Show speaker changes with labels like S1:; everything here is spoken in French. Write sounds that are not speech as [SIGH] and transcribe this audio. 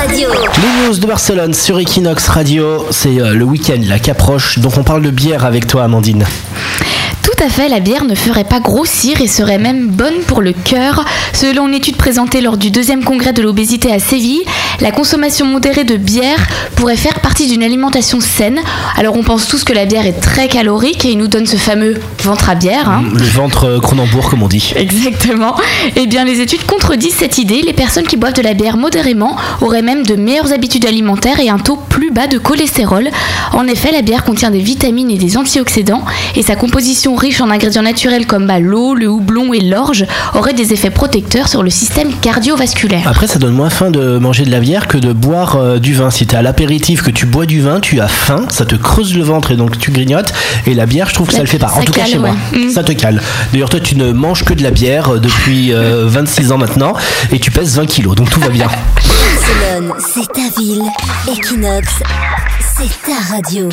S1: Radio.
S2: Les news de Barcelone sur Equinox Radio, c'est euh, le week-end là qui approche, donc on parle de bière avec toi Amandine.
S3: Tout à fait, la bière ne ferait pas grossir et serait même bonne pour le cœur. Selon une étude présentée lors du deuxième congrès de l'obésité à Séville, la consommation modérée de bière pourrait faire partie d'une alimentation saine. Alors on pense tous que la bière est très calorique et il nous donne ce fameux ventre à bière. hein.
S2: Le ventre euh, Cronenbourg comme on dit. [LAUGHS]
S3: Exactement. Eh bien, les études contredisent cette idée. Les personnes qui boivent de la bière modérément auraient même de meilleures habitudes alimentaires et un taux plus bas de cholestérol. En effet, la bière contient des vitamines et des antioxydants et sa composition riche en ingrédients naturels comme bah, l'eau, le houblon et l'orge aurait des effets protecteurs sur le système cardiovasculaire.
S2: Après, ça donne moins faim de manger de la bière que de boire euh, du vin. Si t'es à l'apéritif, que tu bois du vin, tu as faim, ça te creuse le ventre et donc tu grignotes. Et la bière, je trouve que ça
S3: Ça-
S2: le fait pas. En tout cas chez moi,
S3: ouais. Mm.
S2: ça te cale. D'ailleurs, toi, tu ne manges que de la bière euh, depuis euh, [LAUGHS] 26 ans maintenant et tu pèses 20 kilos, donc tout va bien. [LAUGHS]
S1: Barcelone, c'est ta ville. Equinox, c'est ta radio.